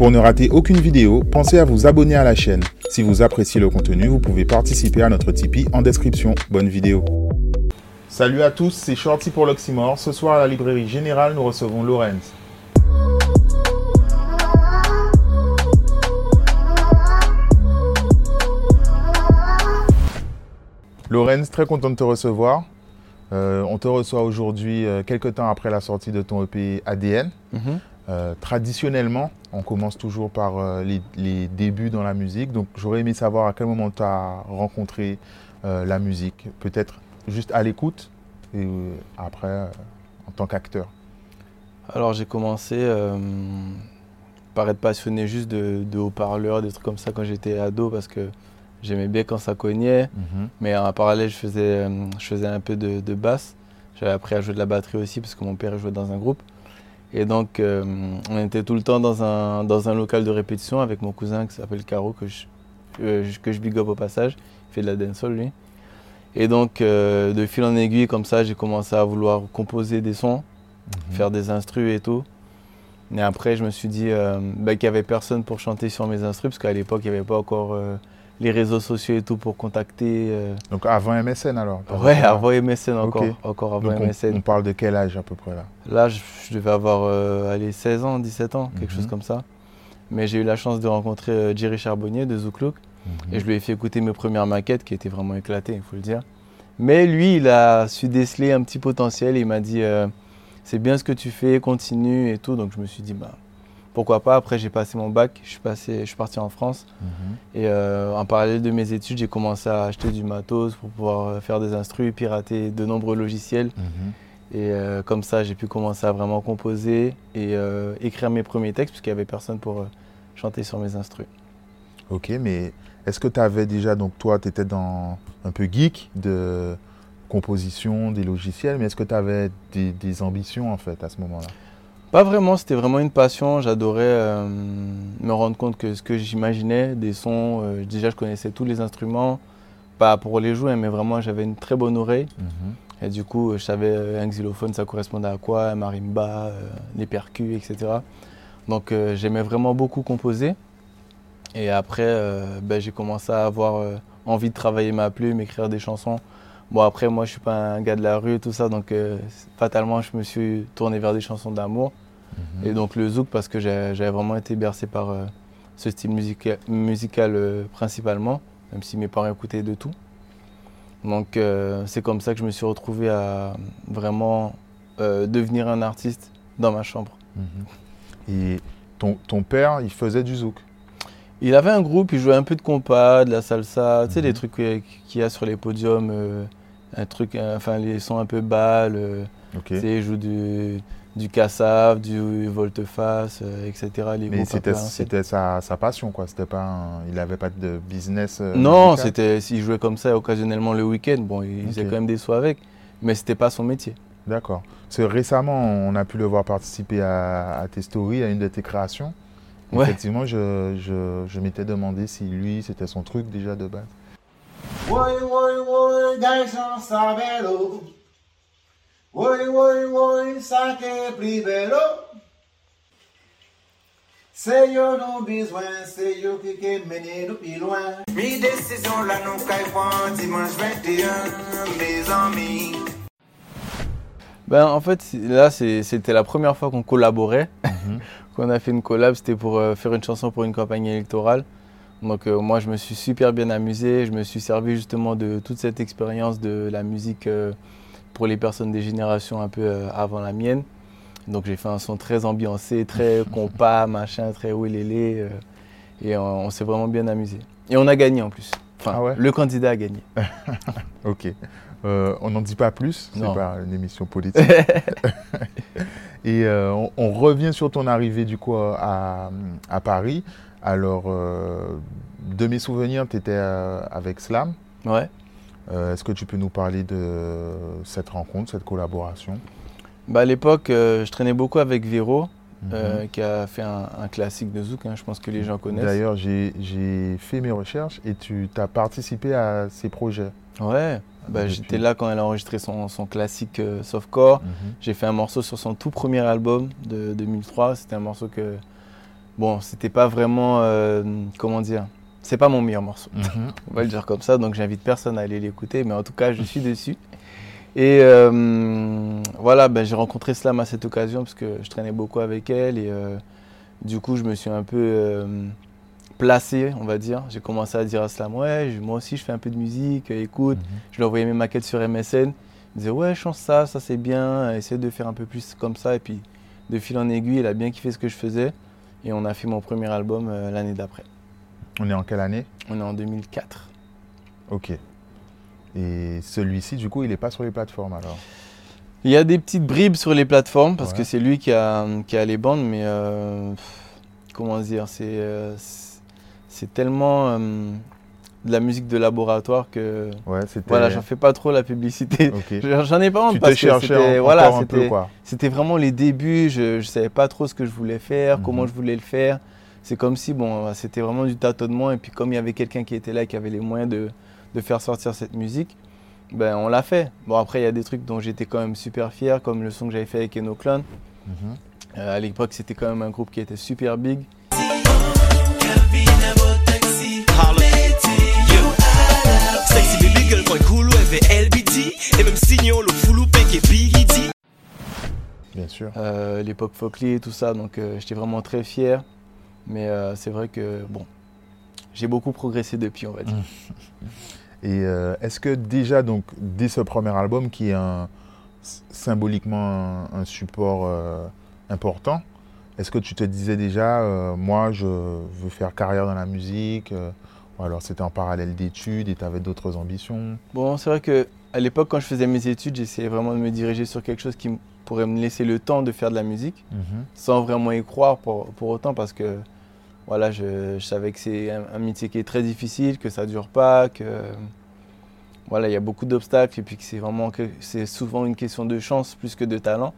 Pour ne rater aucune vidéo, pensez à vous abonner à la chaîne. Si vous appréciez le contenu, vous pouvez participer à notre Tipeee en description. Bonne vidéo. Salut à tous, c'est Shorty pour l'Oxymore. Ce soir à la librairie générale, nous recevons Lorenz. Lorenz, très content de te recevoir. Euh, on te reçoit aujourd'hui, euh, quelques temps après la sortie de ton EP ADN. Mhm. Euh, traditionnellement, on commence toujours par euh, les, les débuts dans la musique. Donc, j'aurais aimé savoir à quel moment tu as rencontré euh, la musique. Peut-être juste à l'écoute et après en tant qu'acteur. Alors j'ai commencé par être passionné juste de, de haut-parleurs, des trucs comme ça quand j'étais ado parce que j'aimais bien quand ça cognait. Mais en parallèle, je faisais, je faisais un peu de, de basse. J'avais appris à jouer de la batterie aussi parce que mon père jouait dans un groupe. Et donc euh, on était tout le temps dans un, dans un local de répétition avec mon cousin qui s'appelle Caro, que je, euh, que je big up au passage. Il fait de la dancehall lui. Et donc euh, de fil en aiguille comme ça, j'ai commencé à vouloir composer des sons. Mhm. faire des instrus et tout. Et après, je me suis dit bah, qu'il n'y avait personne pour chanter sur mes instrus, parce qu'à l'époque, il n'y avait pas encore les réseaux sociaux et tout pour contacter. euh, Donc, avant MSN alors Ouais, avant MSN encore, Ok. encore avant Donc, on, MSN. on parle de quel âge à peu près là? Là, je, je devais avoir euh, allez, 16 ans, 17 ans, quelque Mhm. chose comme ça. Mais j'ai eu la chance de rencontrer euh, Jerry Charbonnier de Zouklouk. Et je lui ai fait écouter mes premières maquettes qui étaient vraiment éclatées, il faut le dire. Mais lui, il a su déceler un petit potentiel. Il m'a dit euh, c'est bien ce que tu fais, continue et tout. Donc je me suis dit bah pourquoi pas. Après j'ai passé mon bac, je suis passé, je suis parti en France Mhm. et euh, en parallèle de mes études, j'ai commencé à acheter du matos pour pouvoir euh, faire des instrus, pirater de nombreux logiciels. Mhm. Et euh, comme ça, j'ai pu commencer à vraiment composer et euh, écrire mes premiers textes puisqu'il n'y avait personne pour chanter sur mes instrus. Ok, mais est-ce que tu avais déjà, donc toi, tu étais dans un peu geek de composition, des logiciels, mais est-ce que tu avais des, des ambitions en fait à ce moment-là? Pas vraiment, c'était vraiment une passion. J'adorais euh, me rendre compte que ce que j'imaginais, des sons, euh, déjà je connaissais tous les instruments, pas pour les jouer, mais vraiment j'avais une très bonne oreille. Et du coup, je savais euh, un xylophone, ça correspondait à quoi, un marimba, euh, les percus, etc. Donc euh, j'aimais vraiment beaucoup composer. Et après, euh, ben, j'ai commencé à avoir euh, envie de travailler ma plume, écrire des chansons. Bon, après, moi, je suis pas un gars de la rue, tout ça, donc euh, fatalement, je me suis tourné vers des chansons d'amour. Mhm. Et donc le zouk parce que j'avais vraiment été bercé par euh, ce style musica- musical euh, principalement, même si mes parents écoutaient de tout. Donc c'est comme ça que je me suis retrouvé à vraiment devenir un artiste dans ma chambre. Mhm. Et ton, ton père, il faisait du zouk? Il avait un groupe, il jouait un peu de compas, de la salsa, tu sais Mhm. les trucs qu'il y a sur les podiums, un truc, euh, enfin les sons un peu bal, euh, Ok. tu sais, il joue du, du cassav, du volte-face, euh, etc. Les Mais c'était sa, sa passion, quoi. C'était pas un- il n'avait pas de business. euh, Non, c'était s'il jouait comme ça occasionnellement le week-end. Bon, il faisait quand même des sous avec, mais c'était pas son métier. D'accord. Récemment, on a pu le voir participer à, à tes stories, à une de tes créations. Ouais. Effectivement, je, je, je m'étais demandé si lui, c'était son truc déjà de base. Oi, oi, oi, garçon sa vélo. Oi, oi, oi, ça que plus vélo. C'est yo nous besoin, c'est yo qui qui mène nous plus loin. Mi décision là nous prend dimanche 21, mes amis. Ben, en fait, là, c'était la première fois qu'on collaborait. qu'on a fait une collab, c'était pour euh, faire une chanson pour une campagne électorale. Donc, euh, moi, je me suis super bien amusé. Je me suis servi justement de toute cette expérience de la musique euh, pour les personnes des générations un peu euh, avant la mienne. Donc, j'ai fait un son très ambiancé, très compas, machin, très ouélélé. et on, on s'est vraiment bien amusé. Et on a gagné en plus. Enfin, Ah ouais le candidat a gagné. Ok. On n'en dit pas plus, c'est pas une émission politique. Et on, on revient sur ton arrivée du coup à, à Paris. Alors, euh, de mes souvenirs, tu étais avec Slam. Ouais. Euh, Est-ce que tu peux nous parler de cette rencontre, cette collaboration? Bah, à l'époque, euh, je traînais beaucoup avec Véro, Mhm. euh, qui a fait un, un classique de Zouk, hein, je pense que les gens connaissent. D'ailleurs, j'ai fait mes recherches et tu as participé à ces projets. Ouais, bah, j'étais là quand elle a enregistré son, son classique euh, Softcore. Mhm. J'ai fait un morceau sur son tout premier album de 2003. C'était un morceau que bon, c'était pas vraiment, euh, comment dire, c'est pas mon meilleur morceau. Mhm. On va le dire comme ça, donc j'invite personne à aller l'écouter, mais en tout cas, je suis dessus. Et euh, voilà, ben, j'ai rencontré Slam à cette occasion parce que je traînais beaucoup avec elle et euh, du coup, je me suis un peu placé, on va dire. J'ai commencé à dire à Slam, ouais, moi aussi, je fais un peu de musique, écoute. Mhm. Je lui envoyais mes maquettes sur MSN. Il disait, ouais, chante ça, ça c'est bien, essaie de faire un peu plus comme ça. Et puis, de fil en aiguille, il a bien kiffé ce que je faisais. Et on a fait mon premier album euh, l'année d'après. On est en quelle année? On est en 2004. Ok. Et celui-ci, du coup, il n'est pas sur les plateformes alors? Il y a des petites bribes sur les plateformes parce Ouais. que c'est lui qui a, qui a les bandes, mais euh, comment dire, c'est euh, c'est- tellement de la musique de laboratoire que Ouais, voilà, j'en fais pas trop la publicité. J'en ai pas honte Tu te parce que cherchais c'était voilà, encore un peu, c'était vraiment les débuts. Je ne savais pas trop ce que je voulais faire, Mhm. comment je voulais le faire. C'est comme si bon, c'était vraiment du tâtonnement et puis comme il y avait quelqu'un qui était là, qui avait les moyens de, de faire sortir cette musique, ben on l'a fait. Bon après il y a des trucs dont j'étais quand même super fier, comme le son que j'avais fait avec Enoclone. Mhm. Euh, à l'époque c'était quand même un groupe qui était super big. Cool avec LBD Et même signal le full pek et BD Bien sûr. Euh, l'époque Folklore et tout ça, donc euh, j'étais vraiment très fier. Mais euh, c'est vrai que bon, j'ai beaucoup progressé depuis on va dire. Et euh, est-ce que déjà, donc, dès ce premier album, qui est un, symboliquement un, un support euh, important, est-ce que tu te disais déjà, euh, moi, je veux faire carrière dans la musique euh, alors c'était en parallèle d'études et tu avais d'autres ambitions? Bon, c'est vrai que à l'époque, quand je faisais mes études, j'essayais vraiment de me diriger sur quelque chose qui pourrait me laisser le temps de faire de la musique, sans vraiment y croire pour, pour autant, parce que voilà, je, je savais que c'est un, un métier qui est très difficile, que ça dure pas, que voilà, il y a beaucoup d'obstacles et puis que c'est vraiment que c'est souvent une question de chance plus que de talent.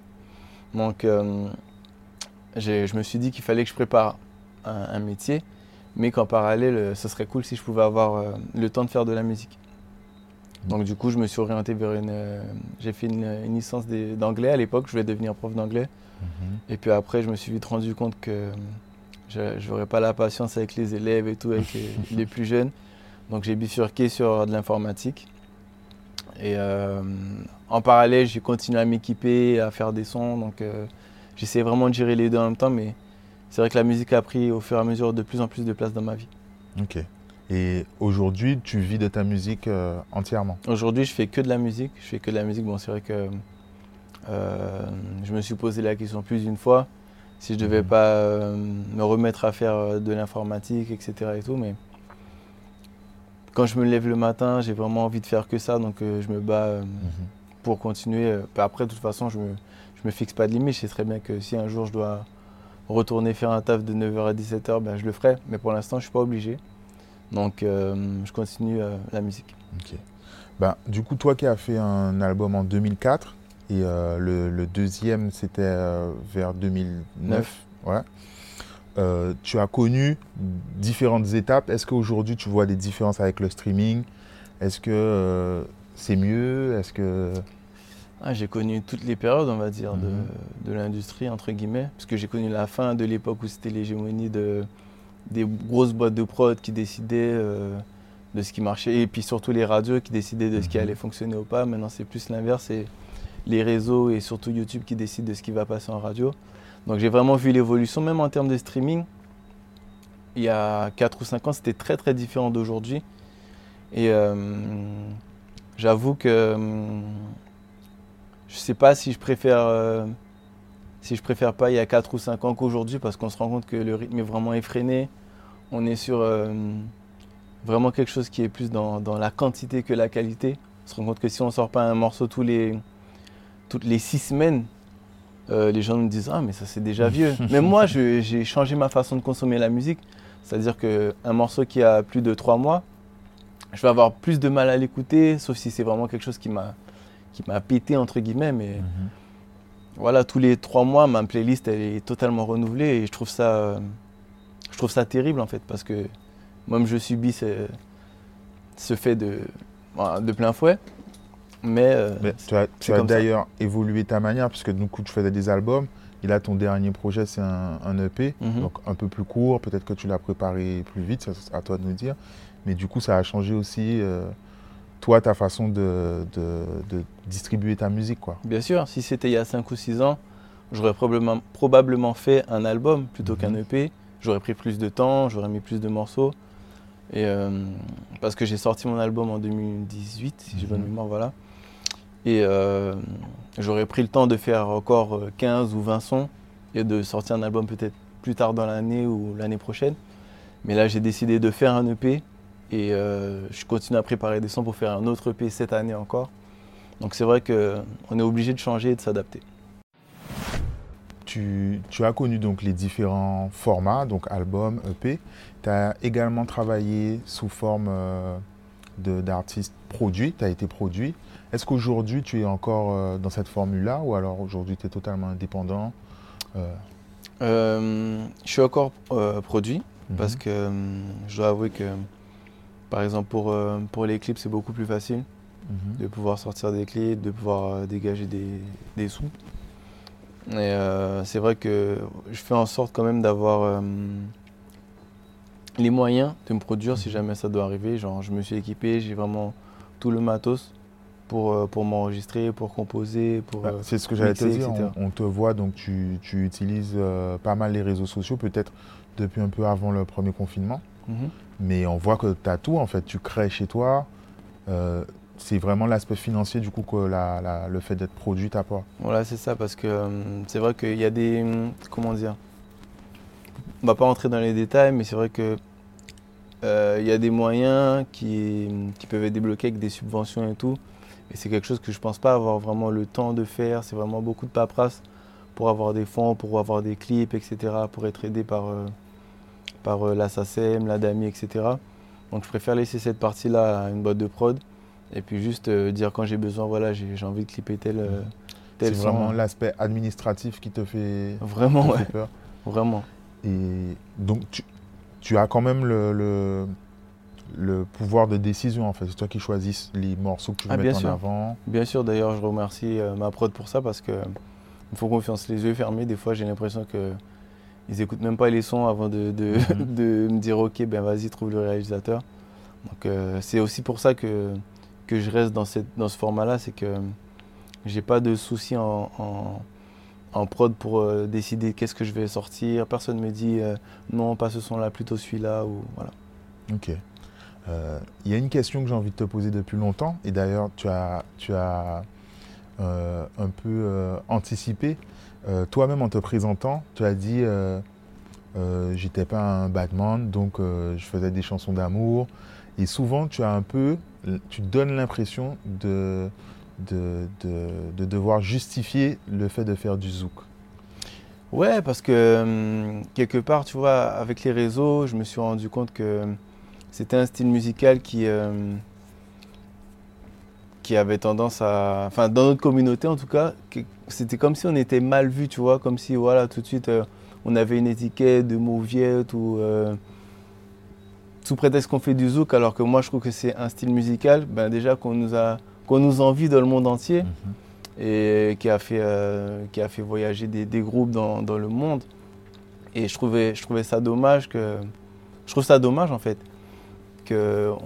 Donc, euh, je me suis dit qu'il fallait que je prépare un, un métier, mais qu'en parallèle, euh, ce serait cool si je pouvais avoir euh, le temps de faire de la musique. Donc du coup, je me suis orienté vers une... euh, j'ai fait une, une licence d'anglais à l'époque, je voulais devenir prof d'anglais. Et puis après, je me suis vite rendu compte que je n'aurais pas la patience avec les élèves et tout, avec les, les plus jeunes. Donc j'ai bifurqué sur de l'informatique. Et euh, en parallèle, j'ai continué à m'équiper, à faire des sons. Donc euh, j'essayais vraiment de gérer les deux en même temps, mais c'est vrai que la musique a pris au fur et à mesure de plus en plus de place dans ma vie. Ok. Et aujourd'hui, tu vis de ta musique euh, entièrement? Aujourd'hui, je fais que de la musique. Je fais que de la musique. Bon, c'est vrai que euh, je me suis posé la question plus d'une fois si je devais Mhm. pas euh, me remettre à faire de l'informatique, etc. Et tout, mais quand je me lève le matin, j'ai vraiment envie de faire que ça, donc je me bats euh, pour continuer. Puis Après, de toute façon, je me, je me fixe pas de limite. Je sais très bien que si un jour je dois retourner faire un taf de 9h à 17h, ben, je le ferai. Mais pour l'instant, je suis pas obligé. Donc, euh, je continue euh, la musique. Ok. Ben, du coup, toi qui as fait un album en 2004 et euh, le, le deuxième, c'était vers 2009. Neuf. Ouais. Tu as connu différentes étapes. Est-ce qu'aujourd'hui, tu vois des différences avec le streaming? Est-ce que c'est mieux? Est-ce que... Ah, j'ai connu toutes les périodes, on va dire, Mhm. de, de l'industrie, entre guillemets. Parce que j'ai connu la fin de l'époque où c'était l'hégémonie de, des grosses boîtes de prod qui décidaient euh, de ce qui marchait. Et puis surtout les radios qui décidaient de ce qui Mhm. allait fonctionner ou pas. Maintenant, c'est plus l'inverse. C'est les réseaux et surtout YouTube qui décident de ce qui va passer en radio. Donc j'ai vraiment vu l'évolution, même en termes de streaming. Il y a 4 ou 5 ans, c'était très très différent d'aujourd'hui. Et euh, j'avoue que euh, je sais pas si je préfère euh, si je préfère pas il y a 4 ou 5 ans qu'aujourd'hui parce qu'on se rend compte que le rythme est vraiment effréné. On est sur euh, vraiment quelque chose qui est plus dans, dans la quantité que la qualité. On se rend compte que si on sort pas un morceau tous les toutes les 6 semaines, euh, les gens nous disent ah mais ça c'est déjà vieux. mais moi j'ai changé ma façon de consommer la musique. C'est-à-dire qu'un morceau qui a plus de 3 mois, je vais avoir plus de mal à l'écouter, sauf si c'est vraiment quelque chose qui m'a qui m'a pété entre guillemets. Mais voilà, tous les trois mois, ma playlist elle est totalement renouvelée et je trouve ça, euh, je trouve ça terrible en fait parce que moi-même je subis ce, ce fait de, voilà, de plein fouet. Mais, euh, Mais tu as, d'ailleurs évolué ta manière, puisque du coup, tu faisais des albums, Et là, ton dernier projet, c'est un, un EP, Mhm. donc un peu plus court. Peut-être que tu l'as préparé plus vite, ça, c'est à toi de nous dire. Mais du coup, ça a changé aussi, euh, toi, ta façon de, de- de distribuer ta musique, quoi. Bien sûr, si c'était il y a 5 ou 6 ans, j'aurais probablement, probablement fait un album plutôt qu'un Mhm. EP. J'aurais pris plus de temps, j'aurais mis plus de morceaux. Et, euh, parce que j'ai sorti mon album en 2018, si j'ai bonne Mhm. mémoire, voilà. Et euh, j'aurais pris le temps de faire encore euh, 15 ou 20 sons et de sortir un album peut-être plus tard dans l'année ou l'année prochaine. Mais là, j'ai décidé de faire un EP et euh, je continue à préparer des sons pour faire un autre EP cette année encore. Donc c'est vrai qu'on est obligé de changer et de s'adapter. Tu, tu as connu donc les différents formats, donc album, EP. Tu as également travaillé sous forme euh, d'artiste produit, tu as été produit. Est-ce qu'aujourd'hui tu es encore euh, dans cette formule-là ou alors aujourd'hui tu es totalement indépendant Euh, je suis encore produit parce mhm. que euh, je dois avouer que, par exemple, pour, euh, pour les clips, c'est beaucoup plus facile Mhm. de pouvoir sortir des clips, de pouvoir euh, dégager des, des sous. Et euh, c'est vrai que je fais en sorte quand même d'avoir euh, les moyens de me produire si jamais ça doit arriver. Genre, je me suis équipé, j'ai vraiment tout le matos pour, pour m'enregistrer, pour composer, pour. Bah, C'est ce que j'allais te dire. On, on te voit donc tu, tu utilises euh, pas mal les réseaux sociaux, peut-être depuis un peu avant le premier confinement. Mhm. Mais on voit que tu as tout en fait. Tu crées chez toi. Euh, c'est vraiment l'aspect financier du coup que la- la- le fait d'être produit t'apporte. Voilà, c'est ça, parce que euh, c'est vrai qu'il y a des. Comment dire On va pas rentrer dans les détails, mais c'est vrai que euh, il y a des moyens qui, qui peuvent être débloqués avec des subventions et tout. Et c'est quelque chose que je pense pas avoir vraiment le temps de faire. C'est vraiment beaucoup de paperasse pour avoir des fonds, pour avoir des clips, etc., pour être aidé par, euh, par euh, la SACEM, la DAMI, etc. Donc je préfère laisser cette partie-là à une boîte de prod. Et puis juste euh, dire quand j'ai besoin, voilà, j'ai envie de clipper tel, euh, C'est tel son. vraiment l'aspect administratif qui te fait, Vraiment, te ouais, fait peur. vraiment. Et donc tu, tu as quand même le, le, le pouvoir de décision en fait. C'est toi qui choisis les morceaux que tu veux Ah, mettre en sûr. avant. Bien sûr, d'ailleurs, je remercie euh, ma prod pour ça parce que me font confiance. Les yeux fermés, des fois, j'ai l'impression que ils écoutent même pas les sons avant de, de, Mhm. de me dire ok, ben vas-y, trouve le réalisateur. Donc euh, c'est aussi pour ça que, que je reste dans, cette, dans ce format-là, c'est que j'ai pas de soucis en, en, en prod pour euh, décider qu'est-ce que je vais sortir. Personne me dit euh, non, pas ce son-là, plutôt celui-là ou voilà. Ok. Il y a une question que j'ai envie de te poser depuis longtemps, et d'ailleurs tu as, tu as un peu anticipé. Euh, Toi-même en te présentant, tu as dit euh, euh, j'étais pas un Batman, donc euh, je faisais des chansons d'amour. Et souvent tu as un peu, tu donnes l'impression de, de, de, de devoir justifier le fait de faire du zouk. Ouais, parce que hum, quelque part, tu vois, avec les réseaux, je me suis rendu compte que c'était un style musical qui, qui avait tendance à. Enfin, dans notre communauté en tout cas, c'était comme si on était mal vu, tu vois, comme si, voilà, tout de suite, euh, on avait une étiquette de mauviette ou. euh, sous prétexte qu'on fait du zouk, alors que moi je trouve que c'est un style musical, ben déjà qu'on nous a qu'on nous envie dans le monde entier et qui a fait, euh, qui a fait voyager des, des groupes dans, dans le monde. Et je trouvais, je trouvais ça dommage que. Je trouve ça dommage en fait qu'on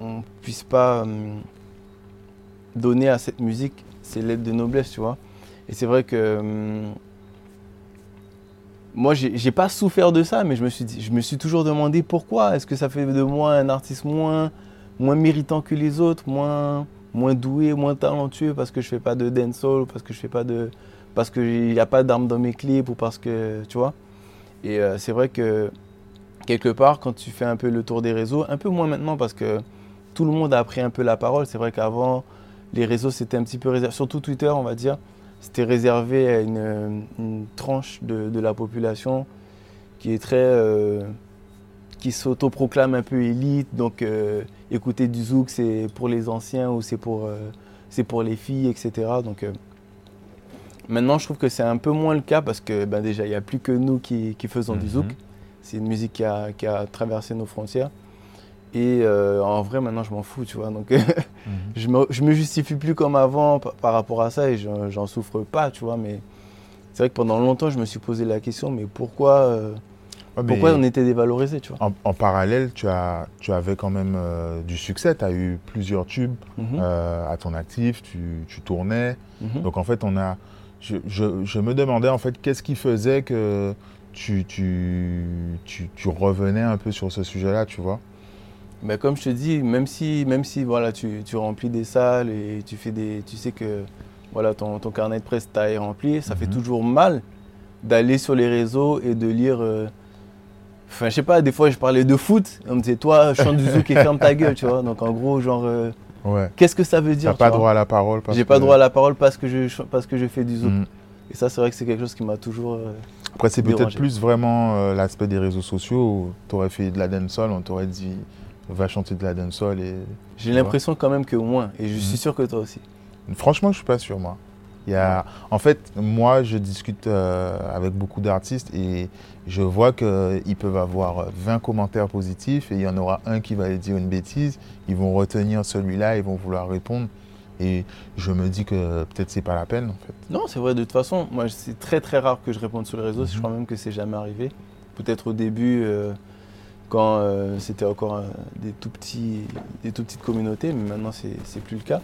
on puisse pas hum, donner à cette musique ses lettres de noblesse, tu vois. Et c'est vrai que. hum, moi, j'ai pas souffert de ça, mais je me suis, je me suis toujours demandé pourquoi. Est-ce que ça fait de moi un artiste moins, moins méritant que les autres, moins, moins doué, moins talentueux parce que je fais pas de dancehall, parce que je fais pas de, parce qu'il n'y a pas d'armes dans mes clips ou parce que, tu vois. Et euh, c'est vrai que quelque part, quand tu fais un peu le tour des réseaux, un peu moins maintenant parce que tout le monde a pris un peu la parole. C'est vrai qu'avant, les réseaux c'était un petit peu réservé, surtout Twitter, on va dire, c'était réservé à une, une tranche de, de la population qui est très, euh, qui s'autoproclame un peu élite. Donc euh, écouter du zouk, c'est pour les anciens ou c'est pour, euh, c'est pour les filles, etc. Donc maintenant, je trouve que c'est un peu moins le cas parce que ben, déjà, il n'y a plus que nous qui, qui faisons du zouk. Mhm. C'est une musique qui a, qui a traversé nos frontières. Et euh, en vrai, maintenant, je m'en fous, tu vois. Donc, Mhm. je me, je me justifie plus comme avant par, par rapport à ça et j'en souffre pas, tu vois. Mais c'est vrai que pendant longtemps, je me suis posé la question, mais pourquoi, euh, Ouais, mais pourquoi on était dévalorisé, tu vois? En, en parallèle, tu, as, tu avais quand même euh, du succès. Tu as eu plusieurs tubes Mhm, à ton actif, tu, tu tournais. mhm. Donc en fait, on a. Je, je- je me demandais en fait qu'est-ce qui faisait que tu, tu, tu, tu revenais un peu sur ce sujet-là, tu vois? Mais comme je te dis, même si, même si voilà, tu, tu remplis des salles et tu, fais des, tu sais que voilà, ton, ton carnet de presse est rempli, ça fait Mhm. toujours mal d'aller sur les réseaux et de lire. euh, Enfin, je sais pas, des fois je parlais de foot, on me disait toi, chante du zouk et ferme ta gueule, tu vois. Donc en gros, genre, euh, Ouais. qu'est-ce que ça veut dire T'as pas droit à la parole. J'ai pas que- droit à la parole parce que je, parce que je fais du zouk. Mm. Et ça, c'est vrai que c'est quelque chose qui m'a toujours. euh, Après, c'est peut-être plus vraiment euh, l'aspect des réseaux sociaux. Tu aurais fait de la dancehall, on t'aurait dit va chanter de la dancehall. Et... J'ai l'impression quand même que moins. Et je suis Mhm. sûr que toi aussi. Franchement, je suis pas sûr, moi. Il y a... En fait, moi, je discute euh, avec beaucoup d'artistes et je vois qu'ils peuvent avoir 20 commentaires positifs et il y en aura un qui va dire une bêtise. Ils vont retenir celui-là, ils vont vouloir répondre. Et je me dis que peut-être c'est pas la peine, en fait. Non, c'est vrai, de toute façon, moi, c'est très très rare que je réponde sur les réseaux. Je Mhm. crois même que c'est jamais arrivé. Peut-être au début, euh, quand euh, c'était encore euh, des, tout petits, des tout petites communautés, mais maintenant, c'est plus le cas.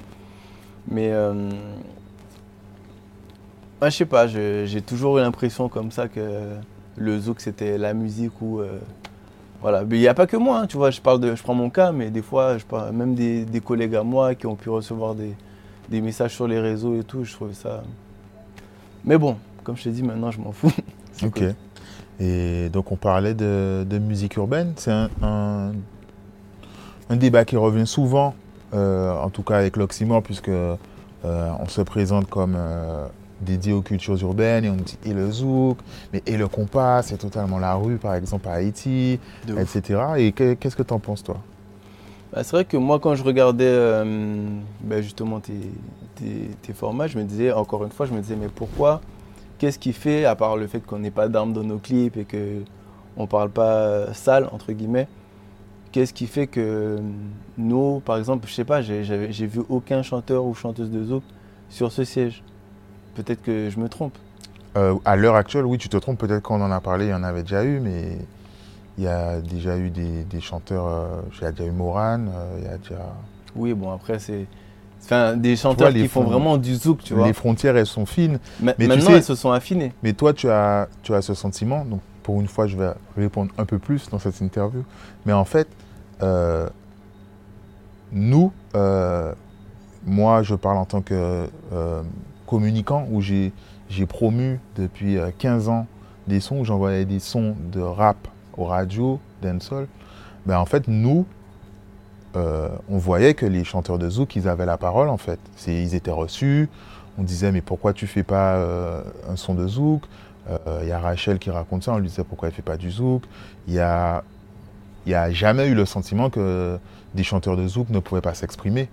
Mais euh, je sais pas, j'ai toujours eu l'impression comme ça que le zouk, c'était la musique euh, voilà, mais il n'y a pas que moi, hein, tu vois, je, parle de, je prends mon cas, mais des fois, je parle, même des, des collègues à moi qui ont pu recevoir des, des messages sur les réseaux et tout, je trouvais ça. Mais bon, comme je t'ai dit, maintenant, je m'en fous. Ok. cool. Et donc on parlait de, de musique urbaine. C'est un, un- un débat qui revient souvent, euh, en tout cas avec l'Oxymore, puisque euh, on se présente comme euh, dédié aux cultures urbaines et on dit et le zouk, mais et le compas, c'est totalement la rue, par exemple à Haïti, etc. Et que- qu'est-ce que tu en penses toi? Bah, c'est vrai que moi, quand je regardais bah, justement tes, tes- tes formats, je me disais, encore une fois, je me disais, mais pourquoi Qu'est-ce qui fait, à part le fait qu'on n'ait pas d'armes dans nos clips et qu'on ne parle pas sale, entre guillemets, qu'est-ce qui fait que nous, par exemple, je sais pas, j'ai vu aucun chanteur ou chanteuse de zouk sur ce siège Peut-être que je me trompe. Euh, À l'heure actuelle, oui, tu te trompes, peut-être qu'on en a parlé, il y en avait déjà eu, mais il y a déjà eu des, des chanteurs, euh, il y a déjà eu Moran, euh, il y a déjà... Oui, bon, après, c'est. Enfin, des chanteurs les qui font vraiment du zouk, tu vois. Les frontières, elles sont fines. Ma- mais tu Maintenant, sais- elles se sont affinées. Mais toi, tu as, tu as ce sentiment, donc pour une fois, je vais répondre un peu plus dans cette interview. Mais en fait, euh, nous, euh, moi, je parle en tant que euh, communicant, où j'ai promu depuis euh, 15 ans des sons, où j'envoyais des sons de rap aux radios, dancehall. Ben, en fait, nous, euh, on voyait que les chanteurs de zouk, ils avaient la parole, en fait. Ils étaient reçus, on disait mais pourquoi tu fais pas euh, un son de zouk? Euh, Il y a Rachel qui raconte ça, on lui disait pourquoi elle fait pas du zouk? Il y a, jamais eu le sentiment que des chanteurs de zouk ne pouvaient pas s'exprimer.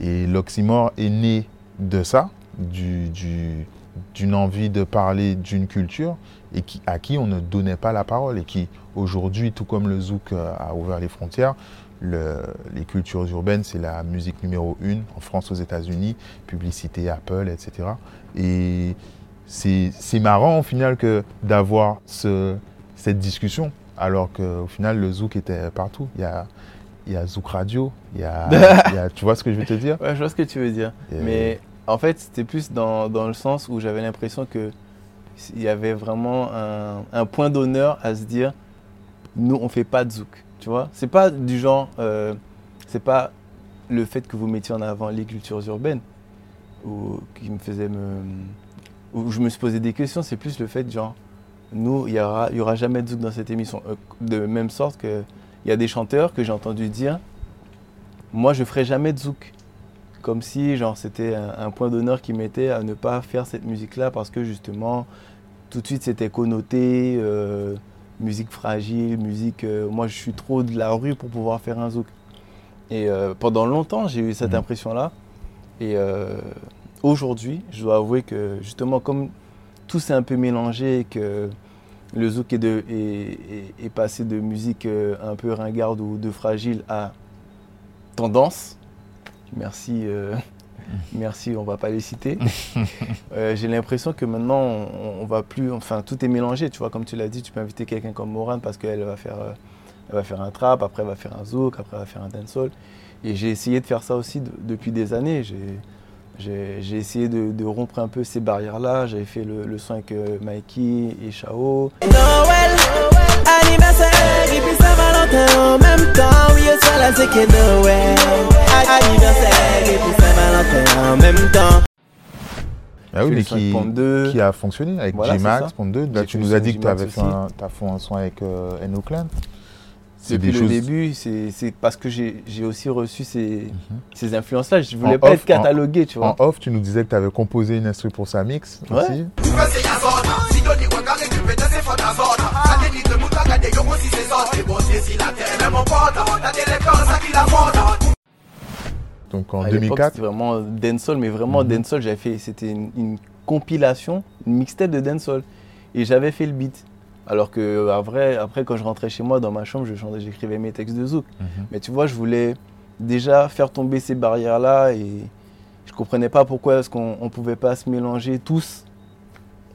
Et l'oxymore est né de ça, du- du- d'une envie de parler d'une culture et à qui on ne donnait pas la parole et qui aujourd'hui, tout comme le zouk euh, a ouvert les frontières, le- les cultures urbaines, c'est la musique numéro une en France, aux États-Unis, publicité, Apple, etc. Et c'est marrant au final que d'avoir ce- cette discussion, alors qu'au final le zouk était partout. Il y a, il y a Zouk Radio, il y a, il y a- tu vois ce que je veux te dire? Ouais, je vois ce que tu veux dire. Et- Mais en fait, c'était plus dans, dans le sens où j'avais l'impression que il y avait vraiment un, un point d'honneur à se dire nous, on fait pas de zouk. Tu vois C'est pas du genre. euh, c'est pas le fait que vous mettiez en avant les cultures urbaines ou qui me faisait me. où je me suis posé des questions. C'est plus le fait, genre, nous, il y aura, y aura jamais de zouk dans cette émission. Euh, de même sorte que il y a des chanteurs que j'ai entendu dire moi, je ferai jamais de zouk comme si genre c'était un, point d'honneur qui mettait à ne pas faire cette musique-là parce que justement tout de suite c'était connoté euh, musique fragile, musique euh, moi je suis trop de la rue pour pouvoir faire un zouk. Et euh, pendant longtemps j'ai eu cette Mhm. impression-là et euh, aujourd'hui je dois avouer que justement comme tout s'est un peu mélangé et que le zouk est, de, est, est- est passé de musique un peu ringarde ou de fragile à tendance. Merci, Merci, on va pas les citer. Euh, J'ai l'impression que maintenant, on, on va plus, enfin, tout est mélangé. Tu vois, comme tu l'as dit, tu peux inviter quelqu'un comme Moran parce qu'elle va faire, euh, elle va faire un trap, après elle va faire un zouk, après elle va faire un dancehall. Et j'ai essayé de faire ça aussi de- depuis des années. J'ai- J'ai j'ai essayé de, de rompre un peu ces barrières-là. J'avais fait le, le son avec euh, Mikey et Chao. Noël, anniversaire et puis Saint-Valentin en même temps. Oui, ça là c'est que Noël. Anniversaire et puis Saint-Valentin en même temps. Ah oui, mais qui, 5.2. qui a fonctionné avec Voilà, ça. Pond 2. Là, tu nous as dit que tu avais fait un, t'as fait un son avec euh. C'est Depuis le choses- début, c'est parce que j'ai aussi reçu ces, ces influences-là. Je voulais En pas off, être catalogué, tu vois. En off, tu nous disais que tu avais composé une instru pour sa mix Ouais. aussi. Donc en À l'époque, 2004. C'était vraiment dancehall, mais vraiment dancehall, j'avais fait, c'était une, une compilation, une mixtape de dancehall. Et j'avais fait le beat. Alors que après, après, quand je rentrais chez moi dans ma chambre, je chantais- j'écrivais mes textes de zouk. Mhm. Mais tu vois, je voulais déjà faire tomber ces barrières-là et je comprenais pas pourquoi est-ce qu'on ne pouvait pas se mélanger tous.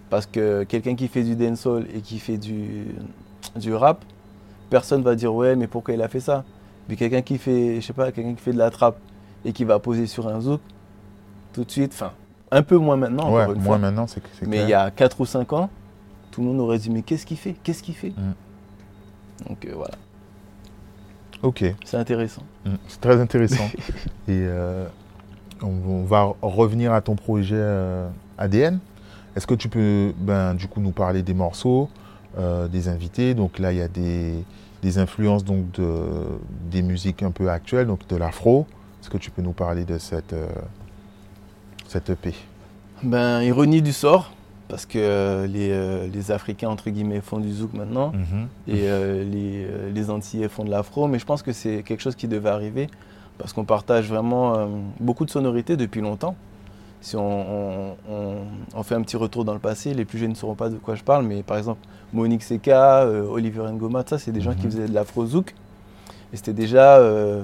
Parce que quelqu'un qui fait du dancehall et qui fait du, du rap, personne va dire ouais, mais pourquoi il a fait ça? Puis quelqu'un qui fait, je sais pas, quelqu'un qui fait de la trappe et qui va poser sur un zouk, tout de suite, enfin, un peu moins maintenant, ouais, encore une moi fois. maintenant, c'est Mais il y a 4 ou 5 ans, tout le monde aurait dit mais qu'est-ce qu'il fait? Qu'est-ce qu'il fait? Mm. Donc euh, voilà, Ok, c'est intéressant. Mm, c'est très intéressant. Et euh, on, on va revenir à ton projet euh, ADN. Est-ce que tu peux ben, du coup nous parler des morceaux, euh, des invités Donc là, il y a des, des influences donc de, des musiques un peu actuelles, donc de l'afro. Est-ce que tu peux nous parler de cette, euh, cette EP Ben, ironie du sort, parce que euh, les, euh, les Africains, entre guillemets, font du zouk maintenant, Mhm. et euh, les, les Antillais font de l'afro, mais je pense que c'est quelque chose qui devait arriver, parce qu'on partage vraiment beaucoup de sonorités depuis longtemps. Si on, on- on- on fait un petit retour dans le passé, les plus jeunes ne sauront pas de quoi je parle, mais par exemple, Monique Seka, euh, Oliver Ngoma, ça, c'est des gens qui Mhm. faisaient de l'afro-zouk, et c'était déjà euh,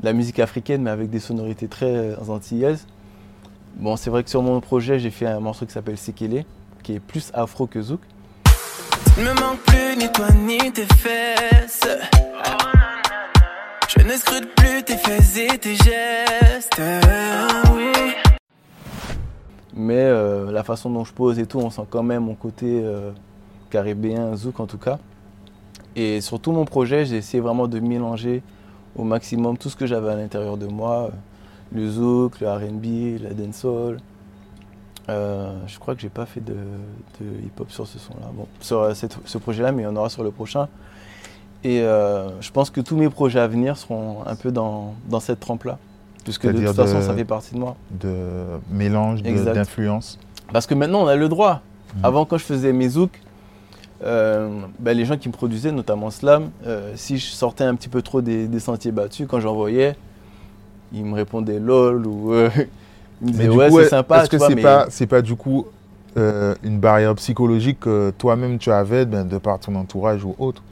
de la musique africaine, mais avec des sonorités très euh, antillaises. Bon, c'est vrai que sur mon projet, j'ai fait un morceau qui s'appelle Sekele, qui est plus afro que zouk. Ne me manque plus ni toi ni tes fesses. Je ne scrute plus tes faits et tes gestes. Oui. Mais euh, la façon dont je pose et tout, on sent quand même mon côté euh, caribéen, zouk en tout cas. Et sur tout mon projet, j'ai essayé vraiment de mélanger au maximum tout ce que j'avais à l'intérieur de moi. euh, Le zouk, le RB, la dancehall. Je crois que j'ai pas fait de, hip-hop sur ce son-là. Bon, sur ce projet-là, mais il y en aura sur le prochain. Et je pense que tous mes projets à venir seront un peu dans cette trempe-là. Puisque de toute façon, de- ça fait partie de moi. de mélange d'influences Parce que maintenant, on a le droit. Mhm. Avant, quand je faisais mes zouks, euh, ben, les gens qui me produisaient, notamment Slam, euh, si je sortais un petit peu trop des, des sentiers battus, quand j'envoyais, ils me répondaient lol ou euh, ils me disaient ouais, c'est sympa. Est-ce que tu vois, c'est mais- pas, c'est pas du coup euh, une barrière psychologique que toi-même tu avais ben, de par ton entourage ou autre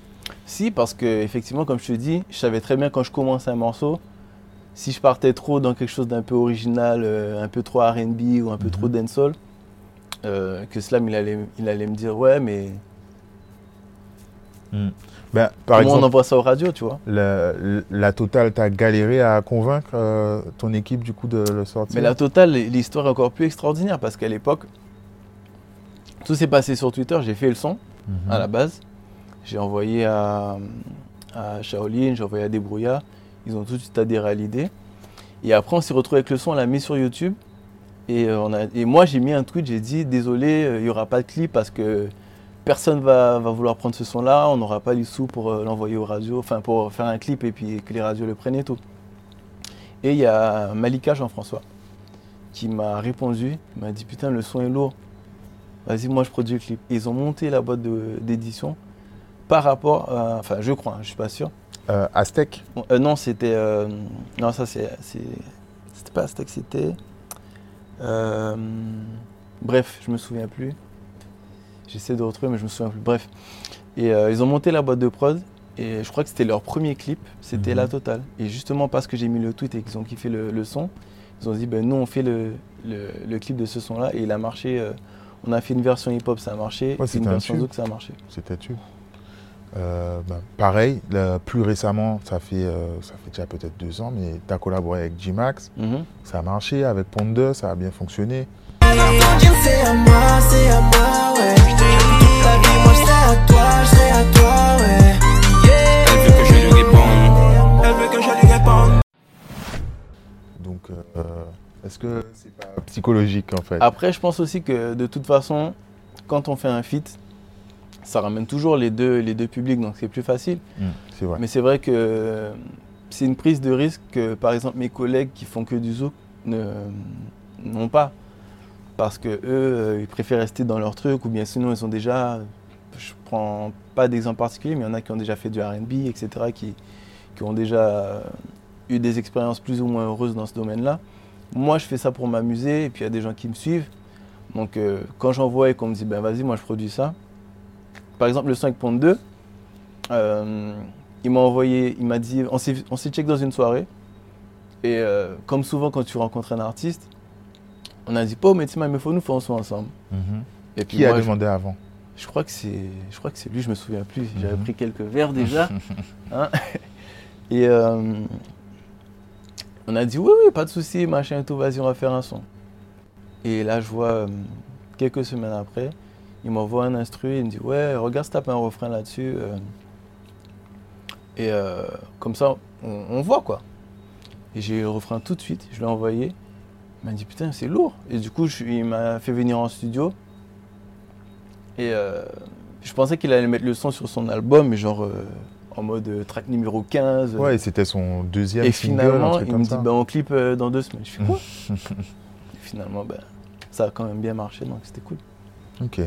Si, parce que effectivement, comme je te dis, je savais très bien quand je commençais un morceau, si je partais trop dans quelque chose d'un peu original, euh, un peu trop R&B ou un peu Mhm. trop dancehall, euh, que Slam il allait, il allait me dire ouais, mais ben, Par comment on exemple, envoie ça aux radios, tu vois? la, la totale, t'as galéré à convaincre euh, ton équipe du coup de le sortir? Mais la totale, l'histoire est encore plus extraordinaire parce qu'à l'époque, tout s'est passé sur Twitter. J'ai fait le son Mhm. à la base. J'ai envoyé à, à Shaolin, j'ai envoyé à Débrouilla. Ils ont tout de suite adhéré à l'idée. Et après, on s'est retrouvé avec le son, on l'a mis sur YouTube. Et, euh, moi, j'ai mis un tweet, j'ai dit désolé, euh, il n'y aura pas de clip parce que personne va, va vouloir prendre ce son-là. On n'aura pas les sous pour euh, l'envoyer aux radios, enfin pour faire un clip et puis que les radios le prennent et tout. Et il y a Malika Jean-François qui m'a répondu, il m'a dit putain le son est lourd, vas-y moi je produis le clip. Ils ont monté la boîte d'édition par rapport, à- enfin je crois, hein, je suis pas sûr. Euh, Bon, euh, non c'était, euh, non ça c'est, c'était pas Aztec, c'était, euh, bref je me souviens plus. J'essaie de retrouver mais je me souviens plus. Bref, et ils ont monté la boîte de prod. Et je crois que c'était leur premier clip, c'était Mhm. la totale. Et justement parce que j'ai mis le tweet et qu'ils ont kiffé le, le son, Ils ont dit, ben, nous, on fait le, le- le clip de ce son-là et il a marché. on a fait une version hip-hop, ça a marché. Ouais, et une un version zouk, ça a marché. C'était tu. Euh, ben, pareil, là, plus récemment, ça fait, euh, ça fait déjà peut-être deux ans, mais tu as collaboré avec G-Max, Mhm. ça a marché, avec Pond2, ça a bien fonctionné. Donc, euh, est-ce que c'est pas psychologique en fait? Après, je pense aussi que de toute façon, quand on fait un feat, ça ramène toujours les deux, les deux publics, donc c'est plus facile. Vrai. Mais c'est vrai que c'est une prise de risque que, par exemple, mes collègues qui font que du zouk n'ont pas. Parce que eux, euh, ils préfèrent rester dans leur truc, ou bien sinon, ils ont déjà. Je prends pas d'exemple particulier, mais il y en a qui ont déjà fait du RB, etc., qui, qui ont déjà euh, eu des expériences plus ou moins heureuses dans ce domaine-là. Moi, je fais ça pour m'amuser, et puis il y a des gens qui me suivent. Donc, euh, quand j'envoie et qu'on me dit, ben vas-y, moi je produis ça. Par exemple, le 5.2, euh, il m'a envoyé, il m'a dit, on s'est check dans une soirée. Et euh, comme souvent quand tu rencontres un artiste, on a dit, pas, mais Tima, il me faut nous faire un son ensemble. Mhm. Et puis Qui a je, demandé avant je crois que c'est, je crois que c'est lui, je me souviens plus. J'avais Mhm. pris quelques verres déjà. hein. Et euh, on a dit, oui, oui, pas de souci, machin et tout, vas-y, on va faire un son. Et là, je vois euh, quelques semaines après, il m'envoie un instru, il me dit, ouais, regarde, tape un refrain là-dessus. euh. et euh, comme ça, on, on voit quoi. Et j'ai eu le refrain tout de suite, je l'ai envoyé. Il m'a dit, putain, c'est lourd. Et du coup, je- il m'a fait venir en studio. Et euh, je pensais qu'il allait mettre le son sur son album, mais genre en mode track numéro 15. Ouais, et c'était son deuxième et single, un finalement, truc il comme me dit, ben, on clip dans deux semaines. Je fais quoi? Et Finalement, ben, ça a quand même bien marché, donc c'était cool. Ok.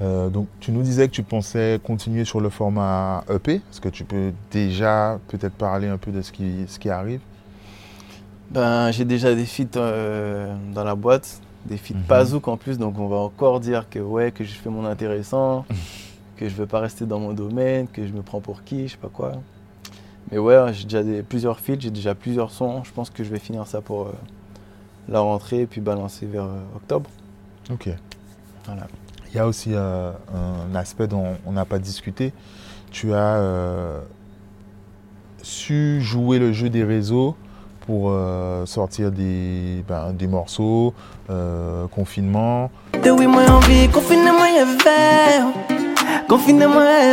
Euh, donc, tu nous disais que tu pensais continuer sur le format EP. Est-ce que tu peux déjà peut-être parler un peu de ce qui, ce qui arrive? Ben, j'ai déjà des feats euh, dans la boîte, des feats Mhm. pas zouk en plus, donc on va encore dire que ouais, que je fais mon intéressant, que je veux pas rester dans mon domaine, que je me prends pour qui, je sais pas quoi. Mais ouais, j'ai déjà des, plusieurs feats, j'ai déjà plusieurs sons. Je pense que je vais finir ça pour euh, la rentrée et puis balancer vers octobre. Ok. Voilà. Il y a aussi euh, un aspect dont on n'a pas discuté. Tu as euh, su jouer le jeu des réseaux pour euh, sortir des, ben, des morceaux, euh, confinement. De oui, moi envie,